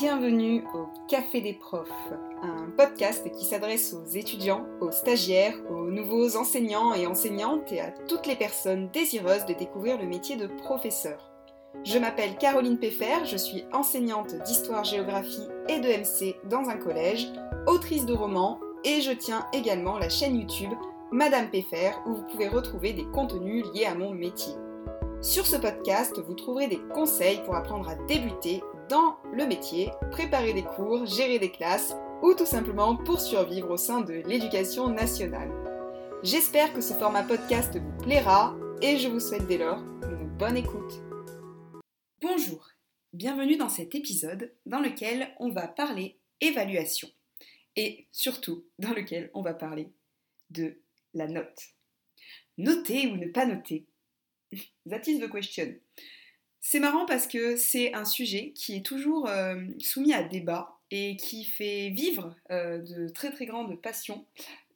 Bienvenue au Café des profs, un podcast qui s'adresse aux étudiants, aux stagiaires, aux nouveaux enseignants et enseignantes et à toutes les personnes désireuses de découvrir le métier de professeur. Je m'appelle Caroline Peffer, je suis enseignante d'histoire-géographie et de MC dans un collège, autrice de romans et je tiens également la chaîne YouTube Madame Peffer où vous pouvez retrouver des contenus liés à mon métier. Sur ce podcast, vous trouverez des conseils pour apprendre à débuter dans le métier, préparer des cours, gérer des classes ou tout simplement pour survivre au sein de l'éducation nationale. J'espère que ce format podcast vous plaira et je vous souhaite dès lors une bonne écoute. Bonjour, bienvenue dans cet épisode dans lequel on va parler évaluation et surtout dans lequel on va parler de la note. Noter ou ne pas noter? That is the question. C'est marrant parce que c'est un sujet qui est toujours euh, soumis à débat et qui fait vivre euh, de très très grandes passions.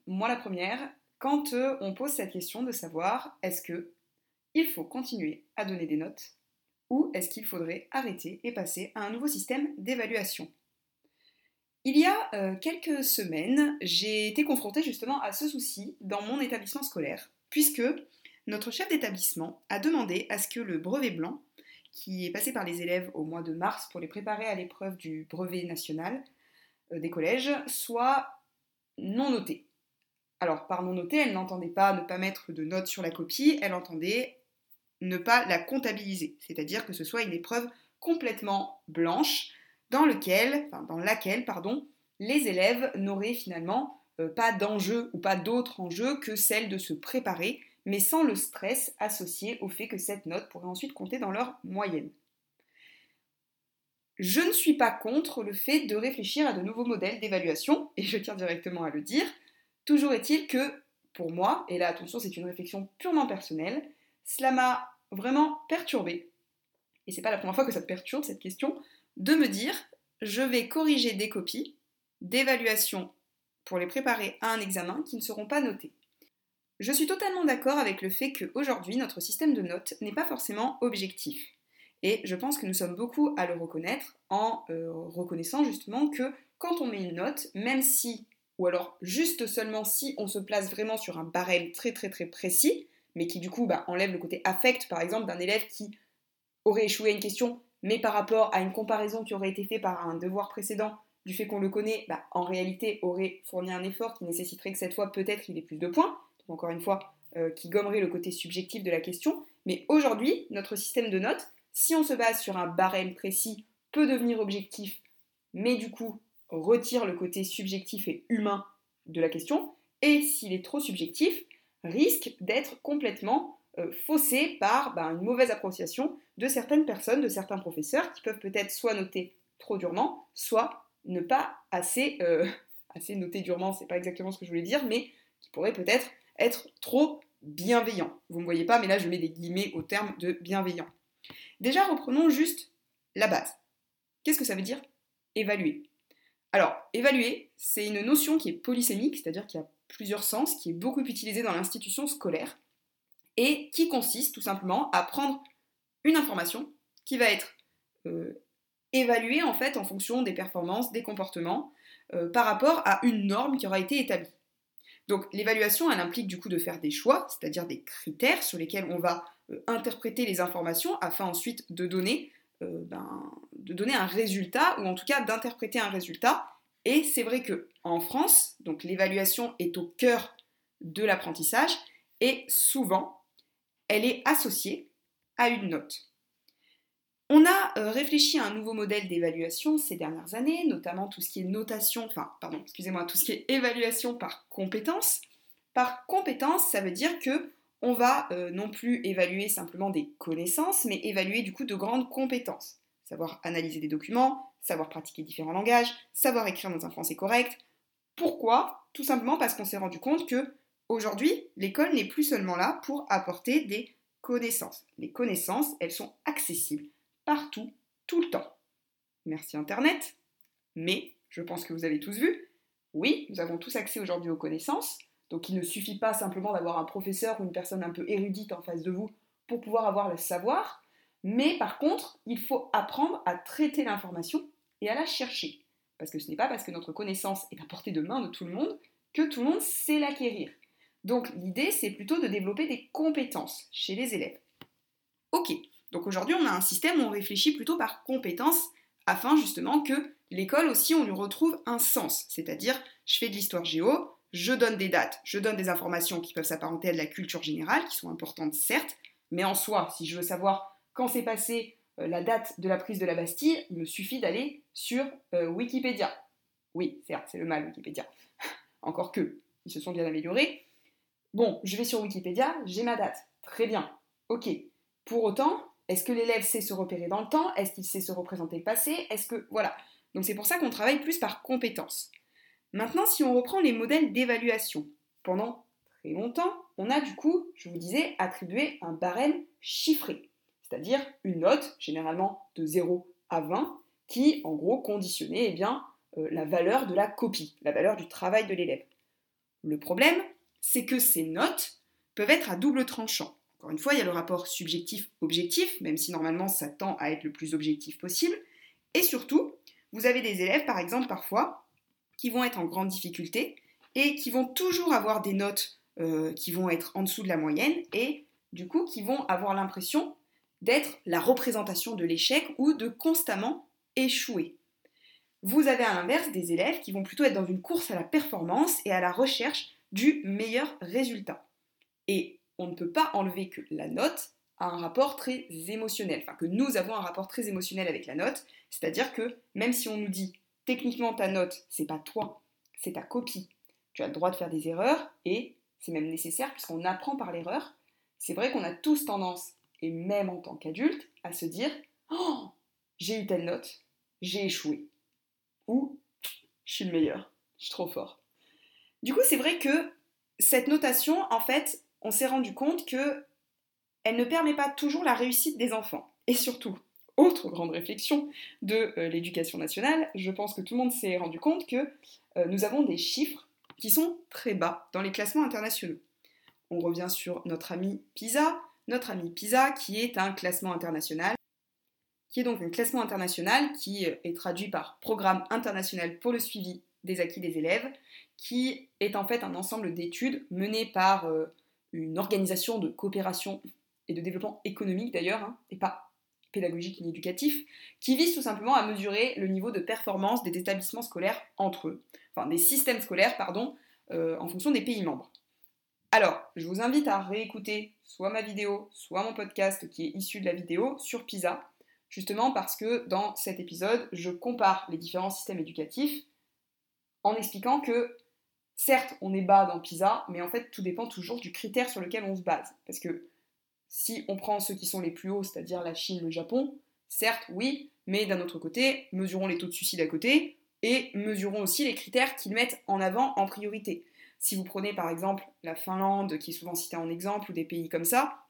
Moi la première, quand euh, on pose cette question de savoir est-ce que il faut continuer à donner des notes ou est-ce qu'il faudrait arrêter et passer à un nouveau système d'évaluation? Il y a quelques semaines, j'ai été confrontée justement à ce souci dans mon établissement scolaire, puisque notre chef d'établissement a demandé à ce que le brevet blanc, qui est passé par les élèves au mois de mars pour les préparer à l'épreuve du brevet national euh, des collèges, soit non noté. Alors, par non noté, elle n'entendait pas ne pas mettre de notes sur la copie, elle entendait ne pas la comptabiliser, c'est-à-dire que ce soit une épreuve complètement blanche dans, laquelle les élèves n'auraient finalement euh, pas d'enjeu ou pas d'autre enjeu que celle de se préparer mais sans le stress associé au fait que cette note pourrait ensuite compter dans leur moyenne. Je ne suis pas contre le fait de réfléchir à de nouveaux modèles d'évaluation, et je tiens directement à le dire. Toujours est-il que, pour moi, et là attention c'est une réflexion purement personnelle, cela m'a vraiment perturbé, et c'est pas la première fois que ça te perturbe cette question, de me dire je vais corriger des copies d'évaluation pour les préparer à un examen qui ne seront pas notées. Je suis totalement d'accord avec le fait qu'aujourd'hui, notre système de notes n'est pas forcément objectif. Et je pense que nous sommes beaucoup à le reconnaître en euh, reconnaissant justement que quand on met une note, même si, ou alors juste seulement si on se place vraiment sur un barème très très très précis, mais qui du coup bah, enlève le côté affect par exemple d'un élève qui aurait échoué à une question, mais par rapport à une comparaison qui aurait été faite par un devoir précédent, du fait qu'on le connaît, bah, en réalité aurait fourni un effort qui nécessiterait que cette fois peut-être il ait plus de points encore une fois, euh, qui gommerait le côté subjectif de la question. Mais aujourd'hui, notre système de notes, si on se base sur un barème précis, peut devenir objectif, mais du coup retire le côté subjectif et humain de la question. Et s'il est trop subjectif, risque d'être complètement euh, faussé par bah, une mauvaise appréciation de certaines personnes, de certains professeurs, qui peuvent peut-être soit noter trop durement, soit ne pas assez, euh, assez noter durement, c'est pas exactement ce que je voulais dire, mais qui pourraient peut-être être trop bienveillant. Vous ne me voyez pas, mais là je mets des guillemets au terme de bienveillant. Déjà, reprenons juste la base. Qu'est-ce que ça veut dire évaluer? Alors, évaluer, c'est une notion qui est polysémique, c'est-à-dire qui a plusieurs sens, qui est beaucoup utilisée dans l'institution scolaire, et qui consiste tout simplement à prendre une information qui va être euh, évaluée en fait en fonction des performances, des comportements, euh, par rapport à une norme qui aura été établie. Donc l'évaluation, elle implique du coup de faire des choix, c'est-à-dire des critères sur lesquels on va euh, interpréter les informations afin ensuite de donner, euh, ben, de donner un résultat, ou en tout cas d'interpréter un résultat. Et c'est vrai que en France, donc l'évaluation est au cœur de l'apprentissage et souvent, elle est associée à une note. On a euh, réfléchi à un nouveau modèle d'évaluation ces dernières années, notamment tout ce qui est notation, enfin, pardon, excusez-moi, tout ce qui est évaluation par compétence. Par compétence, ça veut dire que on va euh, non plus évaluer simplement des connaissances, mais évaluer du coup de grandes compétences. Savoir analyser des documents, savoir pratiquer différents langages, savoir écrire dans un français correct. Pourquoi? Tout simplement parce qu'on s'est rendu compte que aujourd'hui, l'école n'est plus seulement là pour apporter des connaissances. Les connaissances, elles sont accessibles partout, tout le temps. Merci Internet, mais je pense que vous avez tous vu, oui, nous avons tous accès aujourd'hui aux connaissances, donc il ne suffit pas simplement d'avoir un professeur ou une personne un peu érudite en face de vous pour pouvoir avoir le savoir, mais par contre, il faut apprendre à traiter l'information et à la chercher. Parce que ce n'est pas parce que notre connaissance est à portée de main de tout le monde que tout le monde sait l'acquérir. Donc l'idée, c'est plutôt de développer des compétences chez les élèves. Ok, donc aujourd'hui, on a un système où on réfléchit plutôt par compétences afin justement que l'école aussi, on lui retrouve un sens. C'est-à-dire, je fais de l'histoire géo, je donne des dates, je donne des informations qui peuvent s'apparenter à de la culture générale, qui sont importantes certes, mais en soi, si je veux savoir quand s'est passée euh, la date de la prise de la Bastille, il me suffit d'aller sur euh, Wikipédia. Oui, certes, c'est le mal Wikipédia. Encore que, ils se sont bien améliorés. Bon, je vais sur Wikipédia, j'ai ma date. Très bien. Ok. Pour autant, est-ce que l'élève sait se repérer dans le temps? Est-ce qu'il sait se représenter le passé? Est-ce que. Voilà. Donc c'est pour ça qu'on travaille plus par compétences. Maintenant, si on reprend les modèles d'évaluation, pendant très longtemps, on a du coup, je vous disais, attribué un barème chiffré, c'est-à-dire une note, généralement de 0 à 20, qui en gros conditionnait eh bien, euh, la valeur de la copie, la valeur du travail de l'élève. Le problème, c'est que ces notes peuvent être à double tranchant. Encore une fois, il y a le rapport subjectif-objectif, même si normalement ça tend à être le plus objectif possible. Et surtout, vous avez des élèves, par exemple, parfois, qui vont être en grande difficulté et qui vont toujours avoir des notes euh, qui vont être en dessous de la moyenne et du coup qui vont avoir l'impression d'être la représentation de l'échec ou de constamment échouer. Vous avez à l'inverse des élèves qui vont plutôt être dans une course à la performance et à la recherche du meilleur résultat. On ne peut pas enlever que la note a un rapport très émotionnel, enfin que nous avons un rapport très émotionnel avec la note, c'est-à-dire que même si on nous dit techniquement ta note, c'est pas toi, c'est ta copie, tu as le droit de faire des erreurs et c'est même nécessaire puisqu'on apprend par l'erreur, c'est vrai qu'on a tous tendance, et même en tant qu'adulte, à se dire Oh, j'ai eu telle note, j'ai échoué. Ou je suis le meilleur, je suis trop fort. Du coup, c'est vrai que cette notation, en fait, on s'est rendu compte que elle ne permet pas toujours la réussite des enfants. Et surtout, autre grande réflexion de euh, l'éducation nationale, je pense que tout le monde s'est rendu compte que euh, nous avons des chiffres qui sont très bas dans les classements internationaux. On revient sur notre ami PISA, notre ami PISA qui est un classement international, qui est donc un classement international qui euh, est traduit par Programme international pour le suivi des acquis des élèves, qui est en fait un ensemble d'études menées par une organisation de coopération et de développement économique d'ailleurs, hein, et pas pédagogique ni éducatif, qui vise tout simplement à mesurer le niveau de performance des établissements scolaires entre eux, enfin des systèmes scolaires, pardon, euh, en fonction des pays membres. Alors, je vous invite à réécouter soit ma vidéo, soit mon podcast qui est issu de la vidéo sur PISA, justement parce que dans cet épisode, je compare les différents systèmes éducatifs en expliquant que certes, on est bas dans PISA, mais en fait, tout dépend toujours du critère sur lequel on se base. Parce que si on prend ceux qui sont les plus hauts, c'est-à-dire la Chine, le Japon, certes, oui, mais d'un autre côté, mesurons les taux de suicide à côté et mesurons aussi les critères qu'ils mettent en avant en priorité. Si vous prenez par exemple la Finlande, qui est souvent citée en exemple, ou des pays comme ça,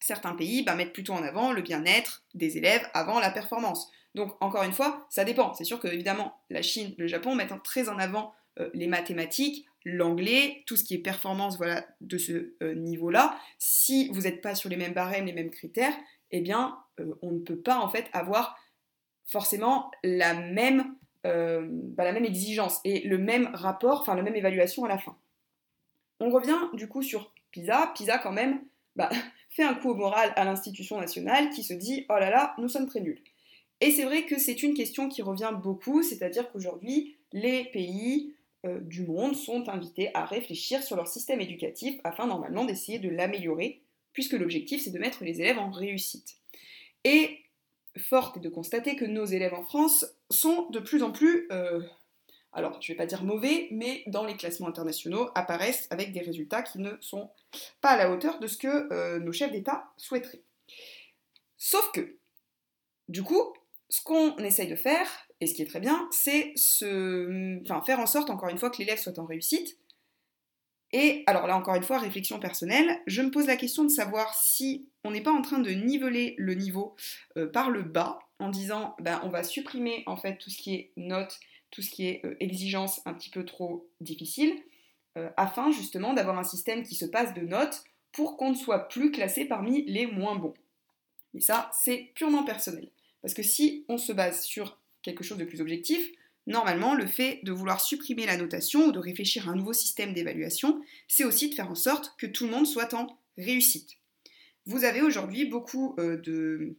certains pays bah, mettent plutôt en avant le bien-être des élèves avant la performance. Donc encore une fois, ça dépend. C'est sûr que évidemment la Chine, le Japon mettent très en avant euh, les mathématiques, l'anglais, tout ce qui est performance voilà, de ce euh, niveau-là. Si vous n'êtes pas sur les mêmes barèmes, les mêmes critères, eh bien, euh, on ne peut pas en fait avoir forcément la même, bah, la même exigence et le même rapport, enfin la même évaluation à la fin. On revient du coup sur PISA. PISA quand même bah, fait un coup au moral à l'institution nationale qui se dit oh là là, nous sommes très nuls. Et c'est vrai que c'est une question qui revient beaucoup, c'est-à-dire qu'aujourd'hui, les pays euh, du monde sont invités à réfléchir sur leur système éducatif afin normalement d'essayer de l'améliorer, puisque l'objectif c'est de mettre les élèves en réussite. Et forte est de constater que nos élèves en France sont de plus en plus, euh, alors je ne vais pas dire mauvais, mais dans les classements internationaux apparaissent avec des résultats qui ne sont pas à la hauteur de ce que euh, nos chefs d'État souhaiteraient. Sauf que, du coup, ce qu'on essaye de faire, et ce qui est très bien, c'est faire en sorte, encore une fois, que l'élève soit en réussite. Et alors là, encore une fois, réflexion personnelle, je me pose la question de savoir si on n'est pas en train de niveler le niveau euh, par le bas, en disant, ben, on va supprimer en fait tout ce qui est notes, tout ce qui est euh, exigence un petit peu trop difficile, euh, afin justement d'avoir un système qui se passe de notes pour qu'on ne soit plus classé parmi les moins bons. Et ça, c'est purement personnel. Parce que si on se base sur quelque chose de plus objectif, normalement, le fait de vouloir supprimer la notation ou de réfléchir à un nouveau système d'évaluation, c'est aussi de faire en sorte que tout le monde soit en réussite. Vous avez aujourd'hui beaucoup euh, de,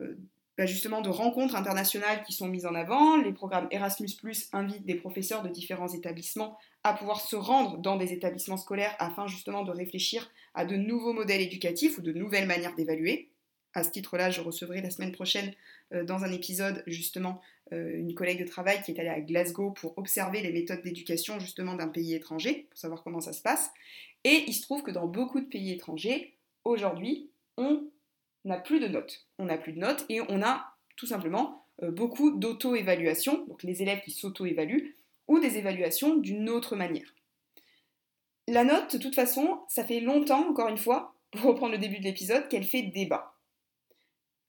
euh, bah, de rencontres internationales qui sont mises en avant. Les programmes Erasmus ⁇ invitent des professeurs de différents établissements à pouvoir se rendre dans des établissements scolaires afin justement de réfléchir à de nouveaux modèles éducatifs ou de nouvelles manières d'évaluer. À ce titre-là, je recevrai la semaine prochaine euh, dans un épisode justement une collègue de travail qui est allée à Glasgow pour observer les méthodes d'éducation justement d'un pays étranger, pour savoir comment ça se passe. Et il se trouve que dans beaucoup de pays étrangers, aujourd'hui, on n'a plus de notes. On n'a plus de notes et on a tout simplement euh, beaucoup d'auto-évaluation, donc les élèves qui s'auto-évaluent, ou des évaluations d'une autre manière. La note, de toute façon, ça fait longtemps, encore une fois, pour reprendre le début de l'épisode, qu'elle fait débat.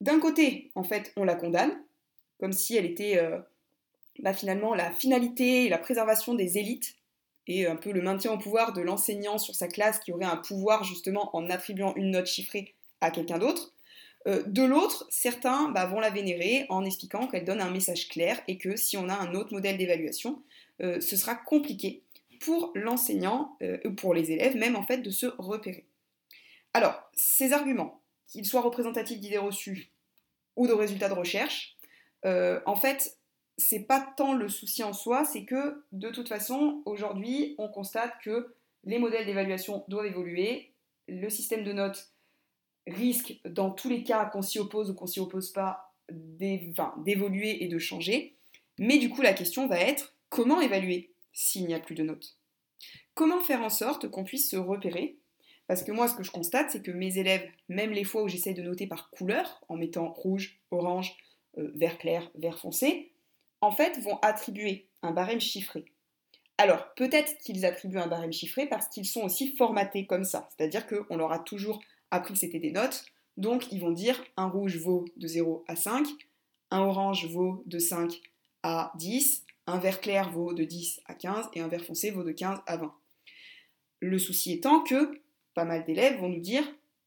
D'un côté, en fait, on la condamne, comme si elle était euh, bah, finalement la finalité et la préservation des élites et un peu le maintien au pouvoir de l'enseignant sur sa classe qui aurait un pouvoir justement en attribuant une note chiffrée à quelqu'un d'autre. Euh, de l'autre, certains bah, vont la vénérer en expliquant qu'elle donne un message clair et que si on a un autre modèle d'évaluation, euh, ce sera compliqué pour l'enseignant ou pour les élèves même en fait de se repérer. Alors, ces arguments, qu'ils soient représentatifs d'idées reçues ou de résultats de recherche, en fait, c'est pas tant le souci en soi, c'est que de toute façon, aujourd'hui, on constate que les modèles d'évaluation doivent évoluer, le système de notes risque, dans tous les cas, qu'on s'y oppose ou qu'on s'y oppose pas, d'évoluer et de changer. Mais du coup, la question va être comment évaluer s'il n'y a plus de notes? Comment faire en sorte qu'on puisse se repérer? Parce que moi, ce que je constate, c'est que mes élèves, même les fois où j'essaie de noter par couleur, en mettant rouge, orange, euh, vert clair, vert foncé, en fait, vont attribuer un barème chiffré. Alors, peut-être qu'ils attribuent un barème chiffré parce qu'ils sont aussi formatés comme ça. C'est-à-dire qu'on leur a toujours appris que c'était des notes. Donc, ils vont dire un rouge vaut de 0 à 5, un orange vaut de 5 à 10, un vert clair vaut de 10 à 15 et un vert foncé vaut de 15 à 20. Le souci étant que pas mal d'élèves vont nous dire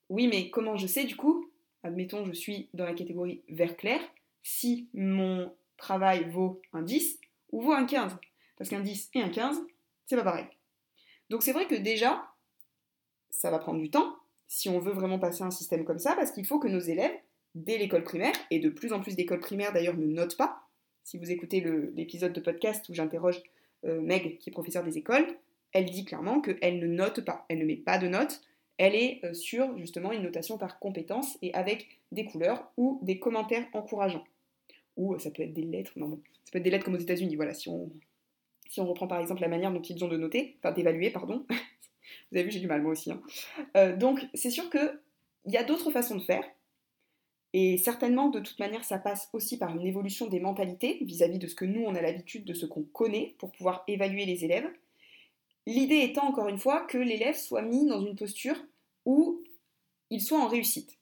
oui, mais comment je sais du coup? Admettons, je suis dans la catégorie vert clair. Si mon travail vaut un 10 ou vaut un 15. Parce qu'un 10 et un 15, c'est pas pareil. Donc c'est vrai que déjà, ça va prendre du temps si on veut vraiment passer un système comme ça, parce qu'il faut que nos élèves, dès l'école primaire, et de plus en plus d'écoles primaires d'ailleurs ne notent pas, si vous écoutez l'épisode de podcast où j'interroge euh, Meg, qui est professeure des écoles, elle dit clairement qu'elle ne note pas, elle ne met pas de notes, elle est euh, sur justement une notation par compétence et avec des couleurs ou des commentaires encourageants ou ça peut être des lettres, non, ça peut être des lettres comme aux États-Unis, voilà, si on, si on reprend par exemple la manière dont ils ont de noter, enfin d'évaluer, pardon. Vous avez vu, j'ai du mal moi aussi. Hein. Euh, donc c'est sûr qu'il y a d'autres façons de faire, et certainement de toute manière ça passe aussi par une évolution des mentalités vis-à-vis de ce que nous on a l'habitude, de ce qu'on connaît pour pouvoir évaluer les élèves. L'idée étant encore une fois que l'élève soit mis dans une posture où il soit en réussite.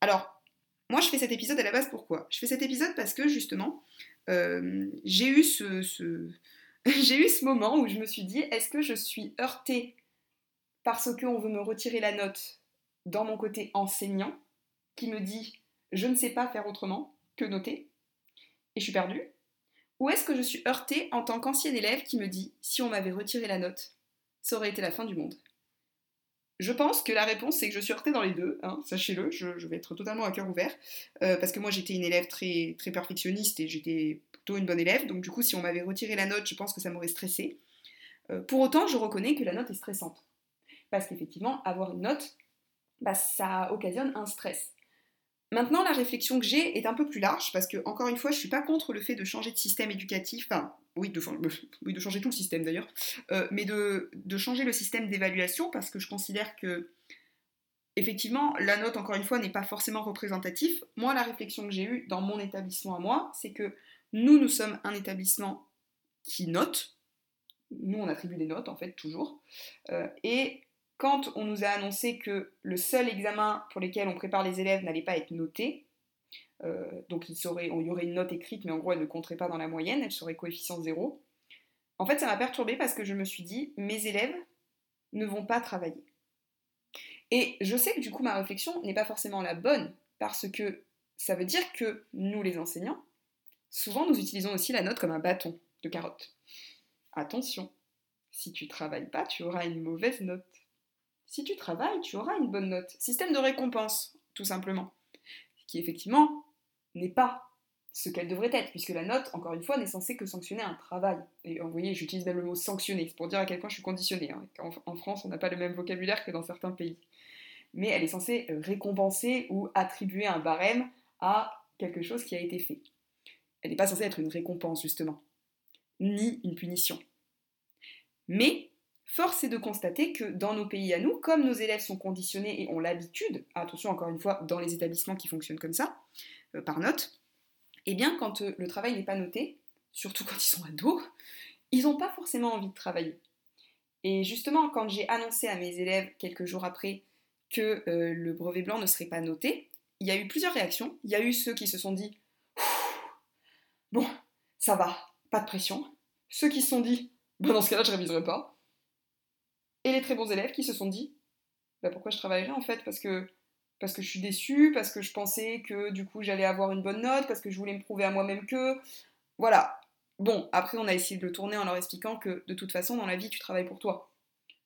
Alors, moi, je fais cet épisode à la base pourquoi? Je fais cet épisode parce que justement, euh, j'ai eu ce, j'ai eu ce moment où je me suis dit, est-ce que je suis heurtée parce qu'on veut me retirer la note dans mon côté enseignant, qui me dit, je ne sais pas faire autrement que noter, et je suis perdue? Ou est-ce que je suis heurtée en tant qu'ancien élève qui me dit, si on m'avait retiré la note, ça aurait été la fin du monde? Je pense que la réponse, c'est que je suis heurtée dans les deux, hein, sachez-le, je, vais être totalement à cœur ouvert, euh, parce que moi j'étais une élève très, très perfectionniste et j'étais plutôt une bonne élève, donc du coup si on m'avait retiré la note, je pense que ça m'aurait stressée. Euh, pour autant, je reconnais que la note est stressante, parce qu'effectivement, avoir une note, bah, ça occasionne un stress. Maintenant, la réflexion que j'ai est un peu plus large parce que, encore une fois, je ne suis pas contre le fait de changer de système éducatif, enfin, oui, de, oui, de changer tout le système d'ailleurs, euh, mais de, changer le système d'évaluation parce que je considère que, effectivement, la note, encore une fois, n'est pas forcément représentative. Moi, la réflexion que j'ai eue dans mon établissement à moi, c'est que nous, nous sommes un établissement qui note. Nous, on attribue des notes, en fait, toujours. Euh, et quand on nous a annoncé que le seul examen pour lequel on prépare les élèves n'allait pas être noté, euh, donc il, y aurait une note écrite, mais en gros elle ne compterait pas dans la moyenne, elle serait coefficient 0. En fait, ça m'a perturbée parce que je me suis dit, mes élèves ne vont pas travailler. Et je sais que du coup ma réflexion n'est pas forcément la bonne, parce que ça veut dire que nous les enseignants, Souvent, nous utilisons aussi la note comme un bâton de carotte. Attention, si tu travailles pas, tu auras une mauvaise note. Si tu travailles, tu auras une bonne note. Système de récompense, tout simplement. Qui effectivement n'est pas ce qu'elle devrait être, puisque la note, encore une fois, n'est censée que sanctionner un travail. Et vous voyez, j'utilise même le mot sanctionner, c'est pour dire à quel point je suis conditionnée. Hein. En, France, on n'a pas le même vocabulaire que dans certains pays. Mais elle est censée euh, récompenser ou attribuer un barème à quelque chose qui a été fait. Elle n'est pas censée être une récompense, justement, ni une punition. Mais force est de constater que dans nos pays à nous, comme nos élèves sont conditionnés et ont l'habitude, attention encore une fois, dans les établissements qui fonctionnent comme ça, euh, par note, eh bien quand euh, le travail n'est pas noté, surtout quand ils sont ados, ils n'ont pas forcément envie de travailler. Et justement, quand j'ai annoncé à mes élèves quelques jours après que euh, le brevet blanc ne serait pas noté, il y a eu plusieurs réactions. Il y a eu ceux qui se sont dit Bon, ça va, pas de pression. Ceux qui se sont dit Bon, dans ce cas-là, je réviserai pas. Et les très bons élèves qui se sont dit bah, Pourquoi je travaillerai en fait? Parce que parce que je suis déçue, parce que je pensais que du coup j'allais avoir une bonne note, parce que je voulais me prouver à moi-même que. Voilà. Bon, après on a essayé de le tourner en leur expliquant que de toute façon dans la vie tu travailles pour toi.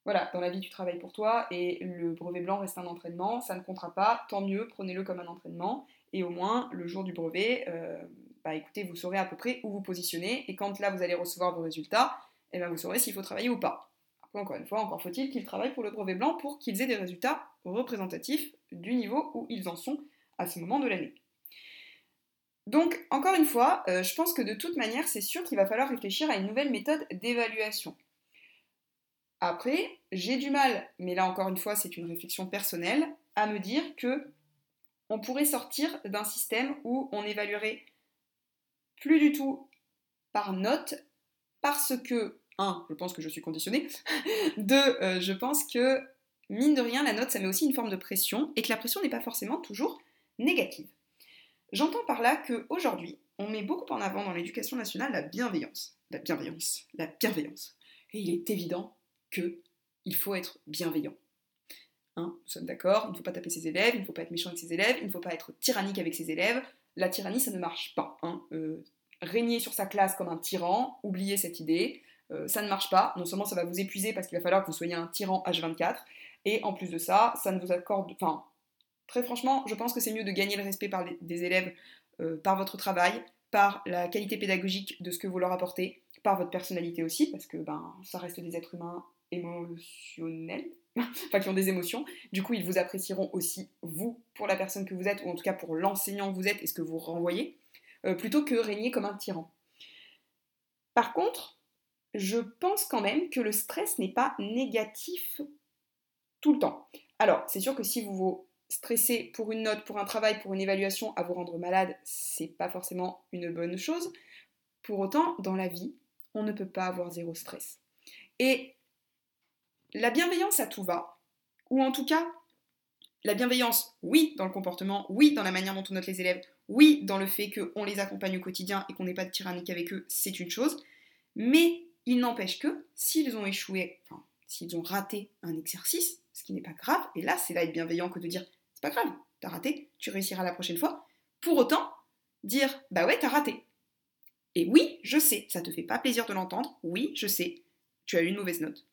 Voilà, dans la vie tu travailles pour toi et le brevet blanc reste un entraînement, ça ne comptera pas, tant mieux, prenez-le comme un entraînement et au moins le jour du brevet, euh, bah écoutez, vous saurez à peu près où vous positionnez et quand là vous allez recevoir vos résultats, et eh bien vous saurez s'il faut travailler ou pas. Encore une fois, encore faut-il qu'ils travaillent pour le brevet blanc pour qu'ils aient des résultats représentatifs du niveau où ils en sont à ce moment de l'année. Donc, encore une fois, euh, je pense que de toute manière, c'est sûr qu'il va falloir réfléchir à une nouvelle méthode d'évaluation. Après, j'ai du mal, mais là encore une fois, c'est une réflexion personnelle, à me dire que on pourrait sortir d'un système où on évaluerait plus du tout par note, parce que, un, je pense que je suis conditionnée, deux, euh, je pense que mine de rien, la note, ça met aussi une forme de pression, et que la pression n'est pas forcément toujours négative. J'entends par là qu'aujourd'hui, on met beaucoup en avant dans l'éducation nationale la bienveillance. La bienveillance, la bienveillance. Et il est évident que il faut être bienveillant. Hein, nous sommes d'accord, il ne faut pas taper ses élèves, il ne faut pas être méchant avec ses élèves, il ne faut pas être tyrannique avec ses élèves. La tyrannie, ça ne marche pas. Hein. Euh, régner sur sa classe comme un tyran, oubliez cette idée, euh, ça ne marche pas. Non seulement ça va vous épuiser parce qu'il va falloir que vous soyez un tyran H24, et en plus de ça, ça ne vous accorde. Enfin, très franchement, je pense que c'est mieux de gagner le respect des élèves euh, par votre travail, par la qualité pédagogique de ce que vous leur apportez, par votre personnalité aussi, parce que ben, ça reste des êtres humains émotionnels, enfin qui ont des émotions. Du coup, ils vous apprécieront aussi, vous, pour la personne que vous êtes, ou en tout cas pour l'enseignant que vous êtes et ce que vous renvoyez, euh, plutôt que régner comme un tyran. Par contre, je pense quand même que le stress n'est pas négatif tout le temps. Alors, c'est sûr que si vous vous stressez pour une note, pour un travail, pour une évaluation à vous rendre malade, c'est pas forcément une bonne chose. Pour autant, dans la vie, on ne peut pas avoir zéro stress. Et la bienveillance à tout va, ou en tout cas, la bienveillance, oui, dans le comportement, oui, dans la manière dont on note les élèves, oui, dans le fait qu'on les accompagne au quotidien et qu'on n'ait pas de tyrannique avec eux, c'est une chose, mais il n'empêche que s'ils ont échoué, s'ils ont raté un exercice, ce qui n'est pas grave, et là c'est là être bienveillant que de dire c'est pas grave, t'as raté, tu réussiras la prochaine fois, pour autant dire bah ouais t'as raté. Et oui, je sais, ça te fait pas plaisir de l'entendre, oui, je sais, tu as eu une mauvaise note.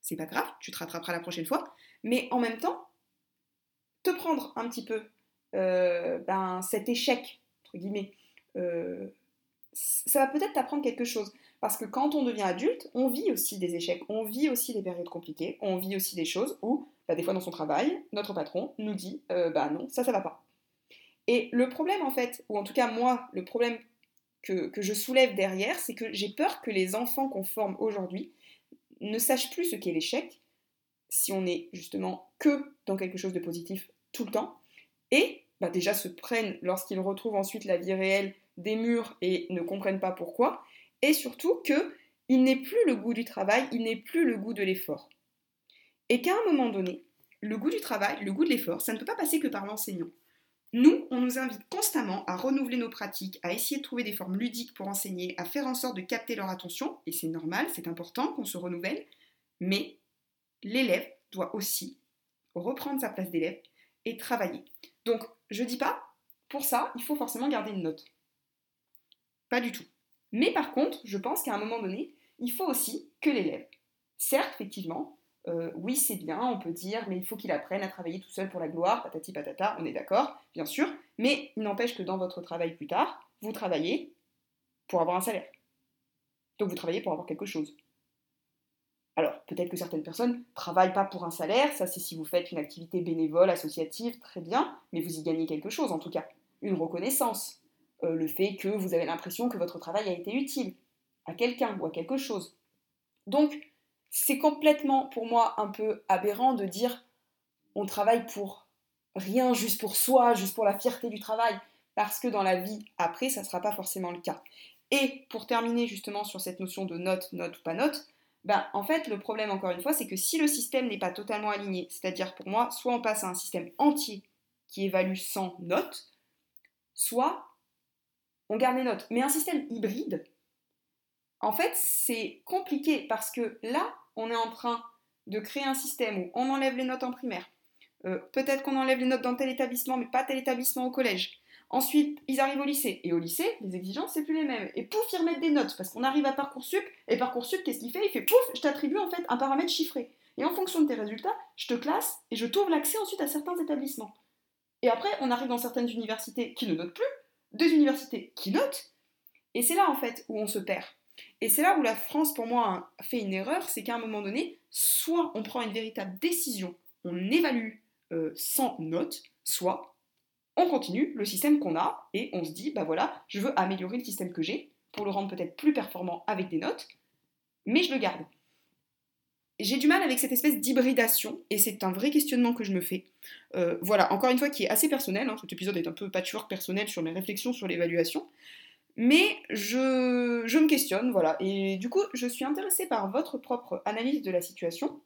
C'est pas grave, tu te rattraperas la prochaine fois, mais en même temps, te prendre un petit peu euh, ben, cet échec, entre guillemets, euh, ça va peut-être t'apprendre quelque chose. Parce que quand on devient adulte, on vit aussi des échecs, on vit aussi des périodes compliquées, on vit aussi des choses où, bah, des fois dans son travail, notre patron nous dit euh, Bah non, ça, ça va pas. Et le problème, en fait, ou en tout cas moi, le problème que, que je soulève derrière, c'est que j'ai peur que les enfants qu'on forme aujourd'hui ne sachent plus ce qu'est l'échec, si on est justement que dans quelque chose de positif tout le temps, et bah, déjà se prennent, lorsqu'ils retrouvent ensuite la vie réelle, des murs et ne comprennent pas pourquoi, et surtout qu'il n'est plus le goût du travail, il n'est plus le goût de l'effort. Et qu'à un moment donné, le goût du travail, le goût de l'effort, ça ne peut pas passer que par l'enseignant. Nous, on nous invite constamment à renouveler nos pratiques, à essayer de trouver des formes ludiques pour enseigner, à faire en sorte de capter leur attention, et c'est normal, c'est important qu'on se renouvelle, mais l'élève doit aussi reprendre sa place d'élève et travailler. Donc, je dis pas, pour ça, il faut forcément garder une note. Pas du tout. Mais par contre, je pense qu'à un moment donné, il faut aussi que l'élève, certes, effectivement, euh, oui, c'est bien, on peut dire, mais il faut qu'il apprenne à travailler tout seul pour la gloire, patati patata, on est d'accord, bien sûr, mais il n'empêche que dans votre travail plus tard, vous travaillez pour avoir un salaire. Donc vous travaillez pour avoir quelque chose. Alors, peut-être que certaines personnes ne travaillent pas pour un salaire, ça c'est si vous faites une activité bénévole, associative, très bien, mais vous y gagnez quelque chose en tout cas. Une reconnaissance, euh, le fait que vous avez l'impression que votre travail a été utile à quelqu'un ou à quelque chose. Donc, c'est complètement pour moi un peu aberrant de dire on travaille pour rien, juste pour soi, juste pour la fierté du travail, parce que dans la vie après, ça ne sera pas forcément le cas. Et pour terminer justement sur cette notion de note, note ou pas note, ben, en fait, le problème, encore une fois, c'est que si le système n'est pas totalement aligné, c'est-à-dire pour moi, soit on passe à un système entier qui évalue sans notes, soit on garde les notes. Mais un système hybride, en fait, c'est compliqué parce que là, on est en train de créer un système où on enlève les notes en primaire. Euh, peut-être qu'on enlève les notes dans tel établissement, mais pas tel établissement au collège. Ensuite, ils arrivent au lycée. Et au lycée, les exigences, c'est plus les mêmes. Et pouf, ils remettent des notes. Parce qu'on arrive à Parcoursup, et Parcoursup, qu'est-ce qu'il fait? Il fait pouf, je t'attribue en fait un paramètre chiffré. Et en fonction de tes résultats, je te classe et je t'ouvre l'accès ensuite à certains établissements. Et après, on arrive dans certaines universités qui ne notent plus, deux universités qui notent, et c'est là en fait où on se perd. Et c'est là où la France, pour moi, fait une erreur, c'est qu'à un moment donné, soit on prend une véritable décision, on évalue euh, sans notes, soit on continue le système qu'on a et on se dit, bah voilà, je veux améliorer le système que j'ai pour le rendre peut-être plus performant avec des notes, mais je le garde. J'ai du mal avec cette espèce d'hybridation et c'est un vrai questionnement que je me fais. Euh, voilà, encore une fois, qui est assez personnel. Hein, cet épisode est un peu patchwork personnel sur mes réflexions sur l'évaluation. Mais je, me questionne, voilà. Et du coup, je suis intéressée par votre propre analyse de la situation.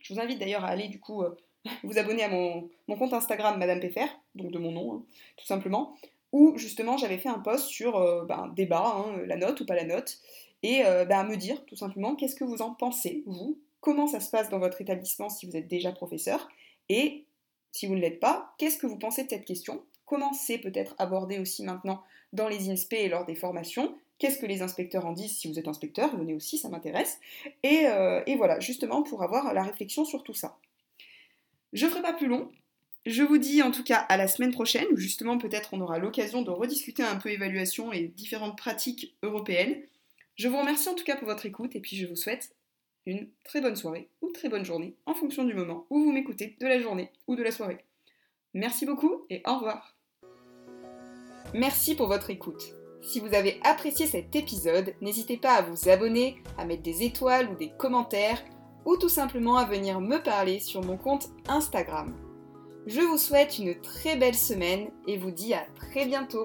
Je vous invite d'ailleurs à aller, du coup, euh, vous abonner à mon, compte Instagram Madame PFR, donc de mon nom, hein, tout simplement, où justement j'avais fait un post sur euh, ben, débat, hein, la note ou pas la note, et ben, me dire tout simplement qu'est-ce que vous en pensez, vous, comment ça se passe dans votre établissement si vous êtes déjà professeur, et si vous ne l'êtes pas, qu'est-ce que vous pensez de cette question? Comment c'est peut-être abordé aussi maintenant dans les INSPE et lors des formations? Qu'est-ce que les inspecteurs en disent si vous êtes inspecteur? Venez aussi, ça m'intéresse. Et, euh, et, voilà, justement pour avoir la réflexion sur tout ça. Je ne ferai pas plus long. Je vous dis en tout cas à la semaine prochaine, où justement peut-être on aura l'occasion de rediscuter un peu évaluation et différentes pratiques européennes. Je vous remercie en tout cas pour votre écoute et puis je vous souhaite une très bonne soirée ou très bonne journée en fonction du moment où vous m'écoutez, de la journée ou de la soirée. Merci beaucoup et au revoir. Merci pour votre écoute. Si vous avez apprécié cet épisode, n'hésitez pas à vous abonner, à mettre des étoiles ou des commentaires, ou tout simplement à venir me parler sur mon compte Instagram. Je vous souhaite une très belle semaine et vous dis à très bientôt